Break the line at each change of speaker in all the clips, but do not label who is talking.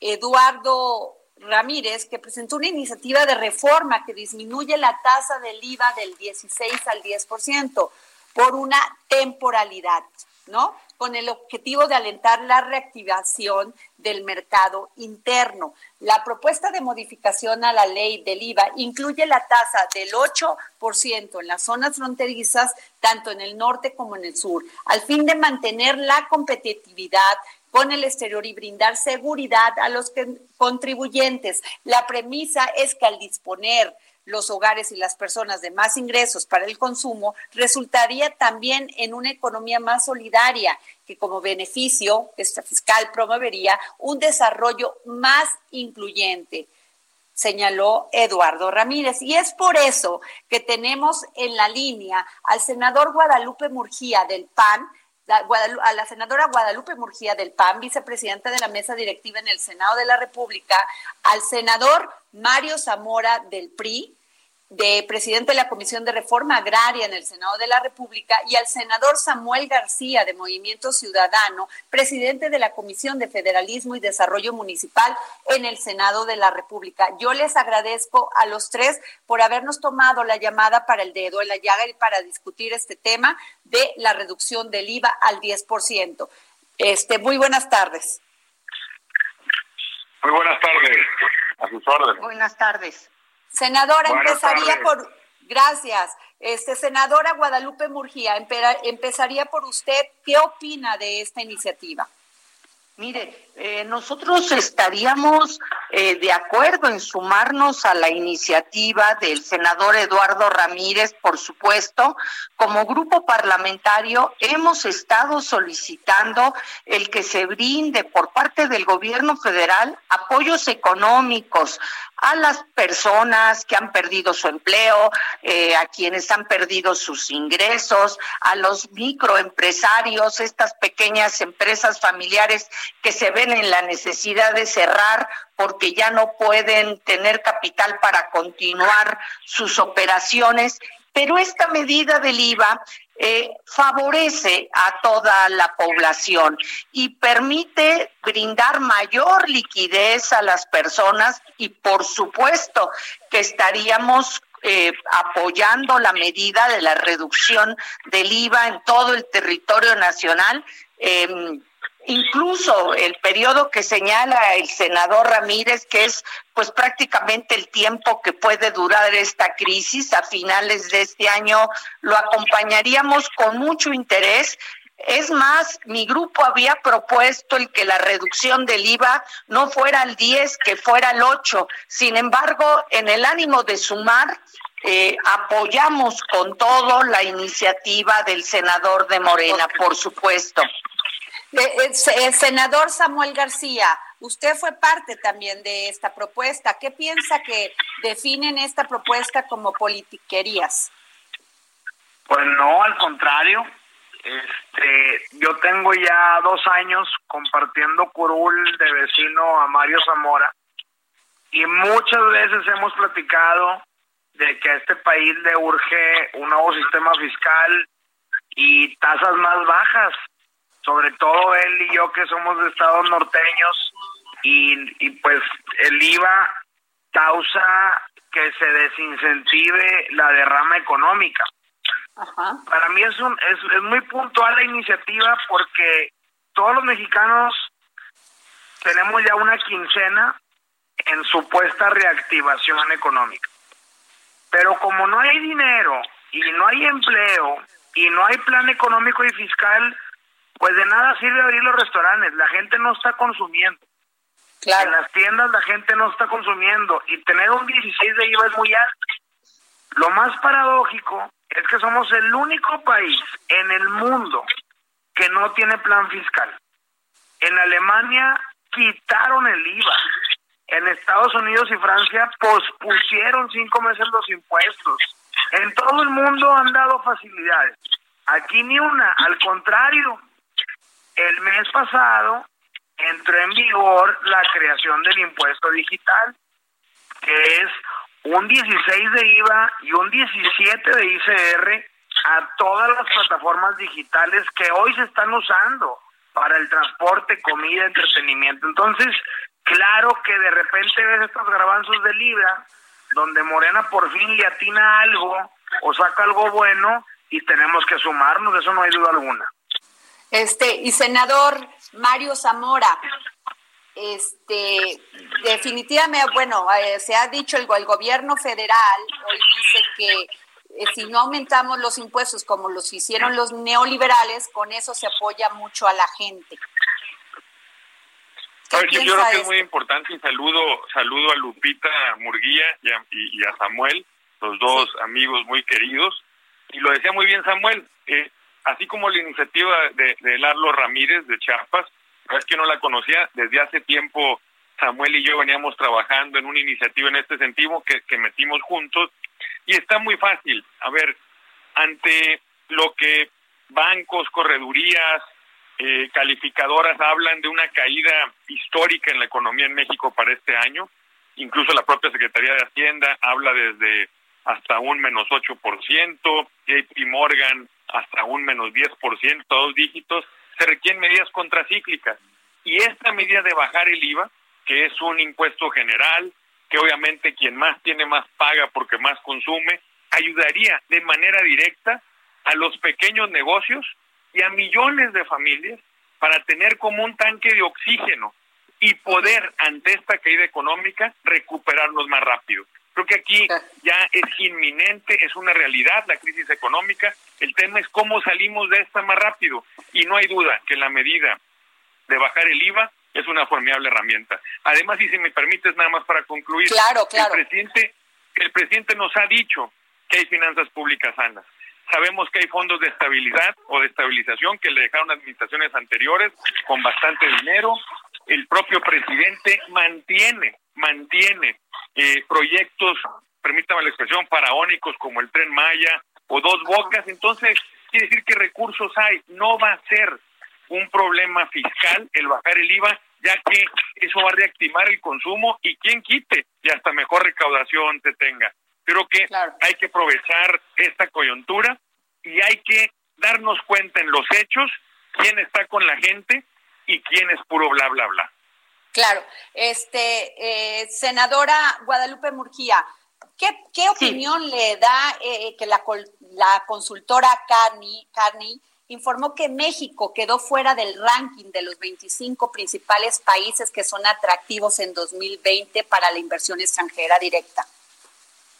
Eduardo Ramírez, que presentó una iniciativa de reforma que disminuye la tasa del IVA del 16 al 10% por una temporalidad, ¿no? Con el objetivo de alentar la reactivación del mercado interno. La propuesta de modificación a la ley del IVA incluye la tasa del 8% en las zonas fronterizas, tanto en el norte como en el sur, al fin de mantener la competitividad con el exterior y brindar seguridad a los contribuyentes. La premisa es que al disponer los hogares y las personas de más ingresos para el consumo, resultaría también en una economía más solidaria, que como beneficio esta fiscal promovería un desarrollo más incluyente señaló Eduardo Ramírez. Y es por eso que tenemos en la línea al senador Guadalupe Murgía del PAN, a la senadora Guadalupe Murgía del PAN, vicepresidenta de la mesa directiva en el Senado de la República, al senador Mario Zamora del PRI, de presidente de la Comisión de Reforma Agraria en el Senado de la República, y al senador Samuel García de Movimiento Ciudadano, presidente de la Comisión de Federalismo y Desarrollo Municipal en el Senado de la República. Yo les agradezco a los tres por habernos tomado la llamada para el dedo en la llaga y para discutir este tema de la reducción del IVA al 10%. Este, muy buenas tardes.
Muy buenas tardes. A sus órdenes.
Buenas tardes. Senadora, empezaría por, gracias. Este, senadora Guadalupe Murgía, empezaría por usted. ¿Qué opina de esta iniciativa?
Mire, eh, nosotros estaríamos eh, de acuerdo en sumarnos a la iniciativa del senador Eduardo Ramírez, por supuesto. Como grupo parlamentario hemos estado solicitando el que se brinde por parte del gobierno federal apoyos económicos a las personas que han perdido su empleo, eh, a quienes han perdido sus ingresos, a los microempresarios, estas pequeñas empresas familiares que se ven en la necesidad de cerrar porque ya no pueden tener capital para continuar sus operaciones. Pero esta medida del IVA eh, favorece a toda la población y permite brindar mayor liquidez a las personas y por supuesto que estaríamos eh, apoyando la medida de la reducción del IVA en todo el territorio nacional. Eh, incluso el periodo que señala el senador Ramírez, que es pues prácticamente el tiempo que puede durar esta crisis a finales de este año, lo acompañaríamos con mucho interés. Es más, mi grupo había propuesto el que la reducción del IVA no fuera al 10, que fuera al 8. Sin embargo, en el ánimo de sumar, eh, apoyamos con todo la iniciativa del senador de Morena, por supuesto.
El senador Samuel García, usted fue parte también de esta propuesta. ¿Qué piensa que definen esta propuesta como politiquerías?
Pues no, al contrario. Este, yo tengo ya dos años compartiendo curul de vecino a Mario Zamora y muchas veces hemos platicado de que a este país le urge un nuevo sistema fiscal y tasas más bajas sobre todo él y yo que somos de estados norteños y, y pues el IVA causa que se desincentive la derrama económica. Para mí es, un, es, es muy puntual la iniciativa porque todos los mexicanos tenemos ya una quincena en supuesta reactivación económica. Pero como no hay dinero y no hay empleo y no hay plan económico y fiscal, pues de nada sirve abrir los restaurantes, la gente no está consumiendo. En las tiendas la gente no está consumiendo y tener un 16 de IVA es muy alto. Lo más paradójico es que somos el único país en el mundo que no tiene plan fiscal. En Alemania quitaron el IVA. En Estados Unidos y Francia pospusieron cinco meses los impuestos. En todo el mundo han dado facilidades. Aquí ni una, al contrario. El mes pasado entró en vigor la creación del impuesto digital, que es un 16 de IVA y un 17 de ICR a todas las plataformas digitales que hoy se están usando para el transporte, comida, entretenimiento. Entonces, claro que de repente ves estos grabanzos de Libra, donde Morena por fin le atina algo o saca algo bueno y tenemos que sumarnos, eso no hay duda alguna.
Este, y senador Mario Zamora, este, definitivamente, bueno, eh, se ha dicho el, el, gobierno federal hoy dice que eh, si no aumentamos los impuestos como los hicieron los neoliberales, con eso se apoya mucho a la gente.
yo creo que es muy importante y saludo, saludo a Lupita Murguía y a, Samuel, los dos amigos muy queridos. Y lo decía muy bien Samuel, eh, así como la iniciativa de, de Larlo Ramírez de Chiapas, es que no la conocía, desde hace tiempo Samuel y yo veníamos trabajando en una iniciativa en este sentido que, que metimos juntos y está muy fácil. A ver, ante lo que bancos, corredurías, eh, calificadoras hablan de una caída histórica en la economía en México para este año, incluso la propia Secretaría de Hacienda habla desde hasta un menos 8%, JP Morgan hasta un menos 10%, dos dígitos, se requieren medidas contracíclicas. Y esta medida de bajar el IVA, que es un impuesto general, que obviamente quien más tiene más paga porque más consume, ayudaría de manera directa a los pequeños negocios y a millones de familias para tener como un tanque de oxígeno y poder ante esta caída económica recuperarnos más rápido. Creo que aquí ya es inminente, es una realidad la crisis económica. El tema es cómo salimos de esta más rápido. Y no hay duda que la medida de bajar el IVA es una formidable herramienta. Además, y si me permites nada más para concluir,
claro, claro.
el presidente el presidente nos ha dicho que hay finanzas públicas sanas. Sabemos que hay fondos de estabilidad o de estabilización que le dejaron administraciones anteriores con bastante dinero. El propio presidente mantiene, mantiene eh, proyectos, permítame la expresión, faraónicos como el tren Maya o dos bocas. Entonces, quiere decir que recursos hay. No va a ser un problema fiscal el bajar el IVA, ya que eso va a reactivar el consumo y quien quite y hasta mejor recaudación se tenga. Creo que hay que aprovechar esta coyuntura y hay que darnos cuenta en los hechos quién está con la gente y quién es puro bla bla bla.
Claro, este eh, senadora Guadalupe Murgía, ¿qué, qué opinión le da eh, que la, la consultora Carney, Carney informó que México quedó fuera del ranking de los 25 principales países que son atractivos en 2020 para la inversión extranjera directa?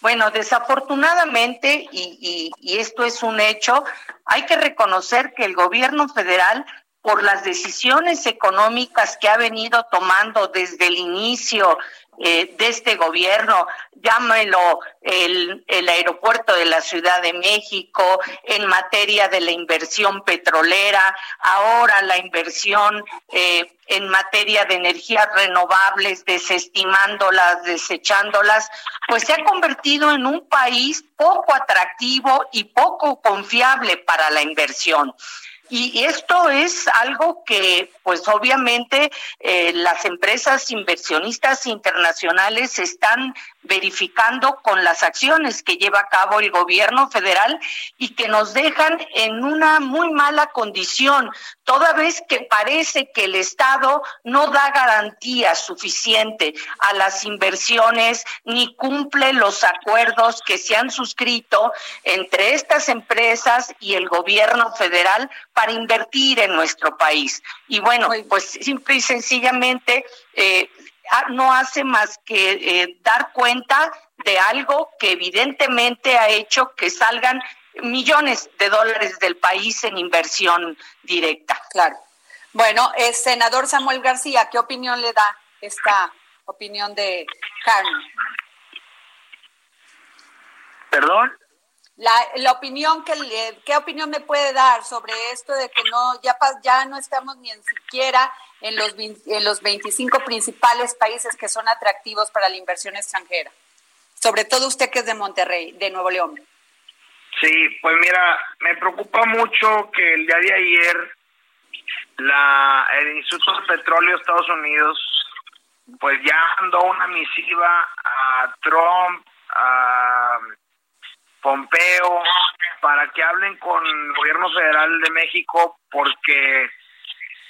Bueno, desafortunadamente, y, y, esto es un hecho, hay que reconocer que el gobierno federal por las decisiones económicas que ha venido tomando desde el inicio eh, de este gobierno, llámelo el, el, aeropuerto de la Ciudad de México, en materia de la inversión petrolera, ahora la inversión eh, en materia de energías renovables, desestimándolas, desechándolas, pues se ha convertido en un país poco atractivo y poco confiable para la inversión. Y esto es algo que, pues obviamente, eh, las empresas inversionistas internacionales están verificando con las acciones que lleva a cabo el gobierno federal y que nos dejan en una muy mala condición, toda vez que parece que el Estado no da garantía suficiente a las inversiones ni cumple los acuerdos que se han suscrito entre estas empresas y el gobierno federal para invertir en nuestro país. Y bueno, pues simple y sencillamente eh, no hace más que eh, dar cuenta de algo que evidentemente ha hecho que salgan millones de dólares del país en inversión directa.
Claro. Bueno, eh, senador Samuel García, ¿qué opinión le da esta opinión de Carmen?
¿Perdón?
La, la opinión que qué opinión me puede dar sobre esto de que no ya ya no estamos ni en siquiera en los en los 25 principales países que son atractivos para la inversión extranjera. Sobre todo usted que es de Monterrey, de Nuevo León.
Sí, pues mira, me preocupa mucho que el día de ayer la el Instituto de Petróleo de Estados Unidos pues ya mandó una misiva a Trump, Pompeo, para que hablen con el gobierno federal de México porque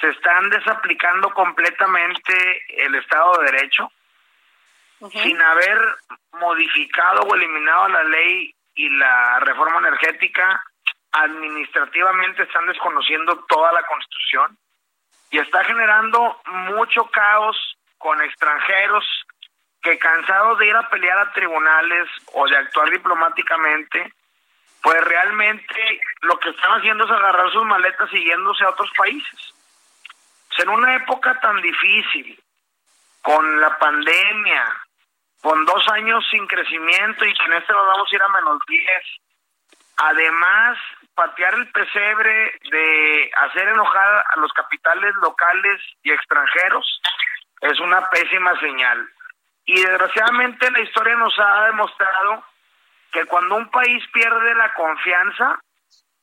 se están desaplicando completamente el Estado de Derecho sin haber modificado o eliminado la ley y la reforma energética. Administrativamente están desconociendo toda la constitución y está generando mucho caos con extranjeros que cansados de ir a pelear a tribunales o de actuar diplomáticamente, pues realmente lo que están haciendo es agarrar sus maletas siguiéndose a otros países. en una época tan difícil, con la pandemia, con dos años sin crecimiento y que en este nos vamos a ir a menos 10, además patear el pesebre de hacer enojar a los capitales locales y extranjeros es una pésima señal. Y desgraciadamente la historia nos ha demostrado que cuando un país pierde la confianza,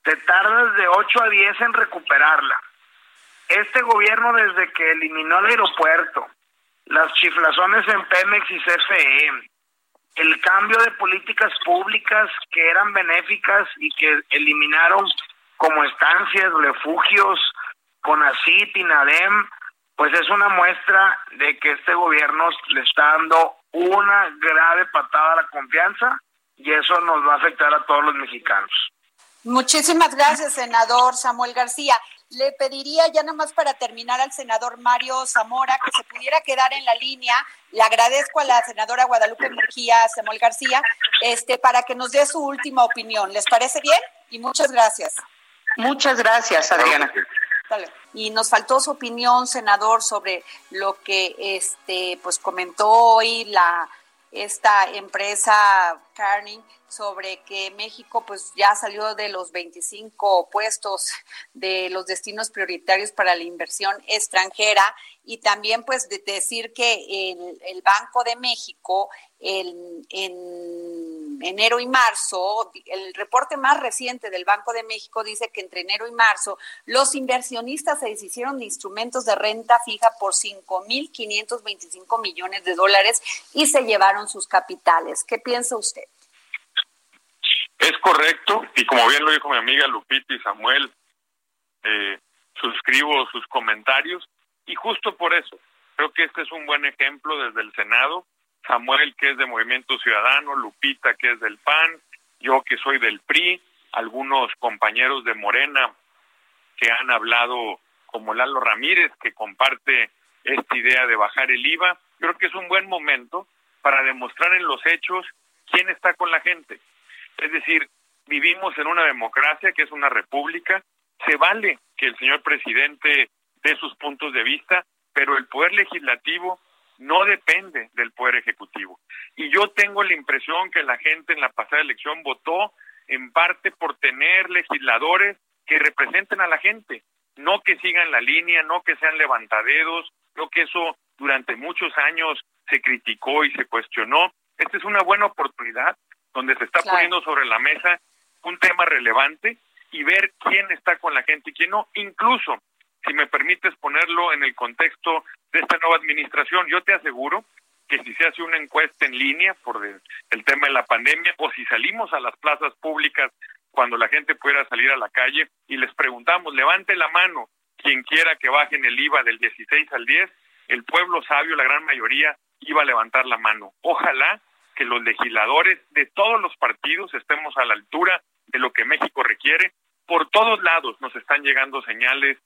te tardas de 8 a 10 en recuperarla. Este gobierno desde que eliminó el aeropuerto, las chiflazones en Pemex y CFE, el cambio de políticas públicas que eran benéficas y que eliminaron como estancias, refugios, CONACIT, INADEM, pues es una muestra de que este gobierno le está dando una grave patada a la confianza y eso nos va a afectar a todos los mexicanos.
Muchísimas gracias, senador Samuel García. Le pediría ya nomás para terminar al senador Mario Zamora que se pudiera quedar en la línea. Le agradezco a la senadora Guadalupe Murgía, Samuel García, este, para que nos dé su última opinión. ¿Les parece bien? Y muchas gracias.
Muchas gracias, Adriana.
Y nos faltó su opinión, senador, sobre lo que este pues comentó hoy la esta empresa Carning sobre que México pues ya salió de los 25 puestos de los destinos prioritarios para la inversión extranjera y también pues de decir que el Banco de México en enero y marzo, el reporte más reciente del Banco de México dice que entre enero y marzo los inversionistas se deshicieron de instrumentos de renta fija por 5.525 millones de dólares y se llevaron sus capitales. ¿Qué piensa usted?
Es correcto, y como bien lo dijo mi amiga Lupita y Samuel, eh, suscribo sus comentarios, y justo por eso, creo que este es un buen ejemplo desde el Senado Samuel que es de Movimiento Ciudadano, Lupita que es del PAN, yo que soy del PRI, algunos compañeros de Morena que han hablado como Lalo Ramírez que comparte esta idea de bajar el IVA. Creo que es un buen momento para demostrar en los hechos quién está con la gente. Es decir, vivimos en una democracia que es una república, se vale que el señor presidente dé sus puntos de vista, pero el poder legislativo no depende del Poder Ejecutivo. Y yo tengo la impresión que la gente en la pasada elección votó en parte por tener legisladores que representen a la gente, no que sigan la línea, no que sean levantadedos, creo que eso durante muchos años se criticó y se cuestionó. Esta es una buena oportunidad donde se está poniendo sobre la mesa un tema relevante y ver quién está con la gente y quién no, incluso si me permites ponerlo en el contexto de esta nueva administración, yo te aseguro que si se hace una encuesta en línea por el, tema de la pandemia o si salimos a las plazas públicas cuando la gente pudiera salir a la calle y les preguntamos, levante la mano quien quiera que bajen el IVA del 16 al 10, el pueblo sabio, la gran mayoría, iba a levantar la mano. Ojalá que los legisladores de todos los partidos estemos a la altura de lo que México requiere. Por todos lados nos están llegando señales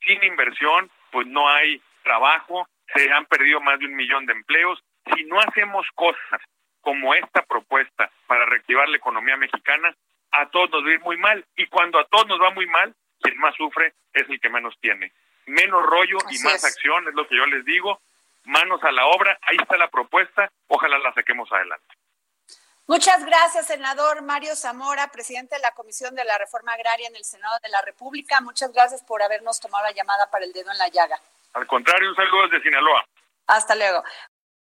sin inversión, pues no hay trabajo, se han perdido más de un millón de empleos. Si no hacemos cosas como esta propuesta para reactivar la economía mexicana, a todos nos va a ir muy mal. Y cuando a todos nos va muy mal, quien más sufre es el que menos tiene. Menos rollo y más acción, es lo que yo les digo. Manos a la obra, ahí está la propuesta, ojalá la saquemos adelante.
Muchas gracias, senador Mario Zamora, presidente de la Comisión de la Reforma Agraria en el Senado de la República. Muchas gracias por habernos tomado la llamada para el dedo en la llaga.
Al contrario, un saludo desde Sinaloa.
Hasta luego.